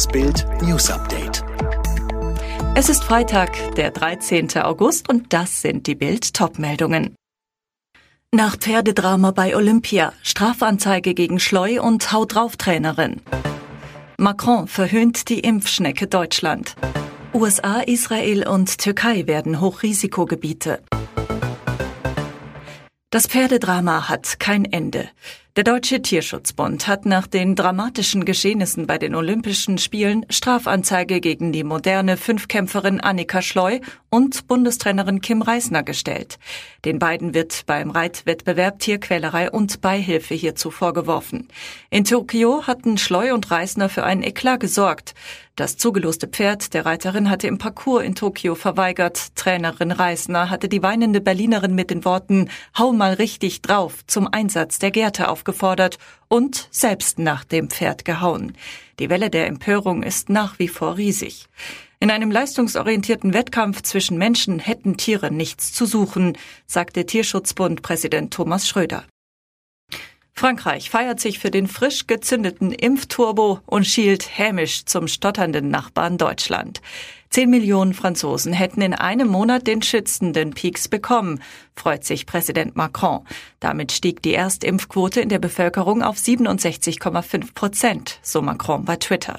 Das Bild News Update. Es ist Freitag, der 13. August und das sind die Bild Topmeldungen. Nach Pferdedrama bei Olympia, Strafanzeige gegen Schleu und Haut drauf Trainerin. Macron verhöhnt die Impfschnecke Deutschland. USA, Israel und Türkei werden Hochrisikogebiete. Das Pferdedrama hat kein Ende. Der Deutsche Tierschutzbund hat nach den dramatischen Geschehnissen bei den Olympischen Spielen Strafanzeige gegen die moderne Fünfkämpferin Annika Schleu und Bundestrainerin Kim Reisner gestellt. Den beiden wird beim Reitwettbewerb Tierquälerei und Beihilfe hierzu vorgeworfen. In Tokio hatten Schleu und Reisner für einen Eklat gesorgt. Das zugeloste Pferd der Reiterin hatte im Parcours in Tokio verweigert. Trainerin Reisner hatte die weinende Berlinerin mit den Worten Hau mal richtig drauf zum Einsatz der Gerte auf aufgefordert und selbst nach dem Pferd gehauen. Die Welle der Empörung ist nach wie vor riesig. In einem leistungsorientierten Wettkampf zwischen Menschen hätten Tiere nichts zu suchen, sagte Tierschutzbund Präsident Thomas Schröder. Frankreich feiert sich für den frisch gezündeten Impfturbo und schielt hämisch zum stotternden Nachbarn Deutschland. Zehn Millionen Franzosen hätten in einem Monat den schützenden Peaks bekommen, freut sich Präsident Macron. Damit stieg die Erstimpfquote in der Bevölkerung auf 67,5 Prozent, so Macron bei Twitter.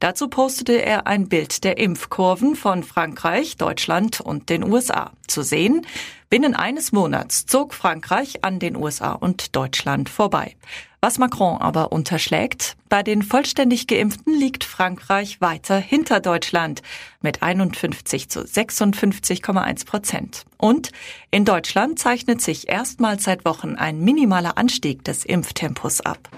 Dazu postete er ein Bild der Impfkurven von Frankreich, Deutschland und den USA. Zu sehen, binnen eines Monats zog Frankreich an den USA und Deutschland vorbei. Was Macron aber unterschlägt, bei den vollständig Geimpften liegt Frankreich weiter hinter Deutschland mit 51 zu 56,1 Prozent. Und in Deutschland zeichnet sich erstmals seit Wochen ein minimaler Anstieg des Impftempos ab.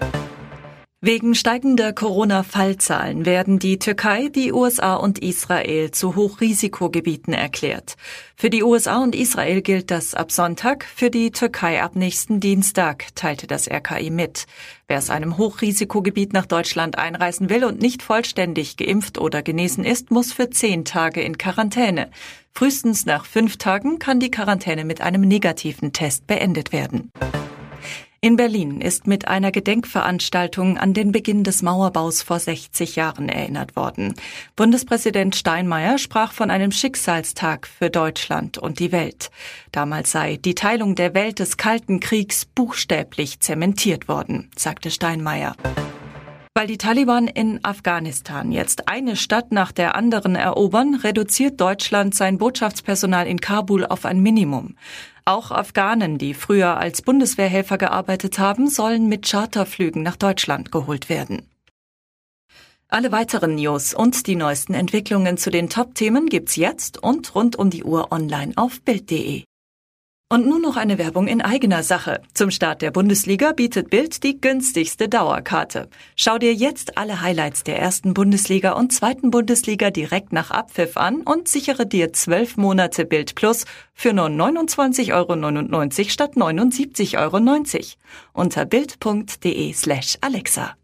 Wegen steigender Corona-Fallzahlen werden die Türkei, die USA und Israel zu Hochrisikogebieten erklärt. Für die USA und Israel gilt das ab Sonntag, für die Türkei ab nächsten Dienstag, teilte das RKI mit. Wer aus einem Hochrisikogebiet nach Deutschland einreisen will und nicht vollständig geimpft oder genesen ist, muss für zehn Tage in Quarantäne. Frühestens nach fünf Tagen kann die Quarantäne mit einem negativen Test beendet werden. In Berlin ist mit einer Gedenkveranstaltung an den Beginn des Mauerbaus vor 60 Jahren erinnert worden. Bundespräsident Steinmeier sprach von einem Schicksalstag für Deutschland und die Welt. Damals sei die Teilung der Welt des Kalten Kriegs buchstäblich zementiert worden, sagte Steinmeier. Weil die Taliban in Afghanistan jetzt eine Stadt nach der anderen erobern, reduziert Deutschland sein Botschaftspersonal in Kabul auf ein Minimum. Auch Afghanen, die früher als Bundeswehrhelfer gearbeitet haben, sollen mit Charterflügen nach Deutschland geholt werden. Alle weiteren News und die neuesten Entwicklungen zu den Top-Themen gibt's jetzt und rund um die Uhr online auf Bild.de. Und nun noch eine Werbung in eigener Sache. Zum Start der Bundesliga bietet Bild die günstigste Dauerkarte. Schau dir jetzt alle Highlights der ersten Bundesliga und zweiten Bundesliga direkt nach Abpfiff an und sichere dir zwölf Monate Bild Plus für nur 29,99 Euro statt 79,90 Euro unter bild.de slash Alexa.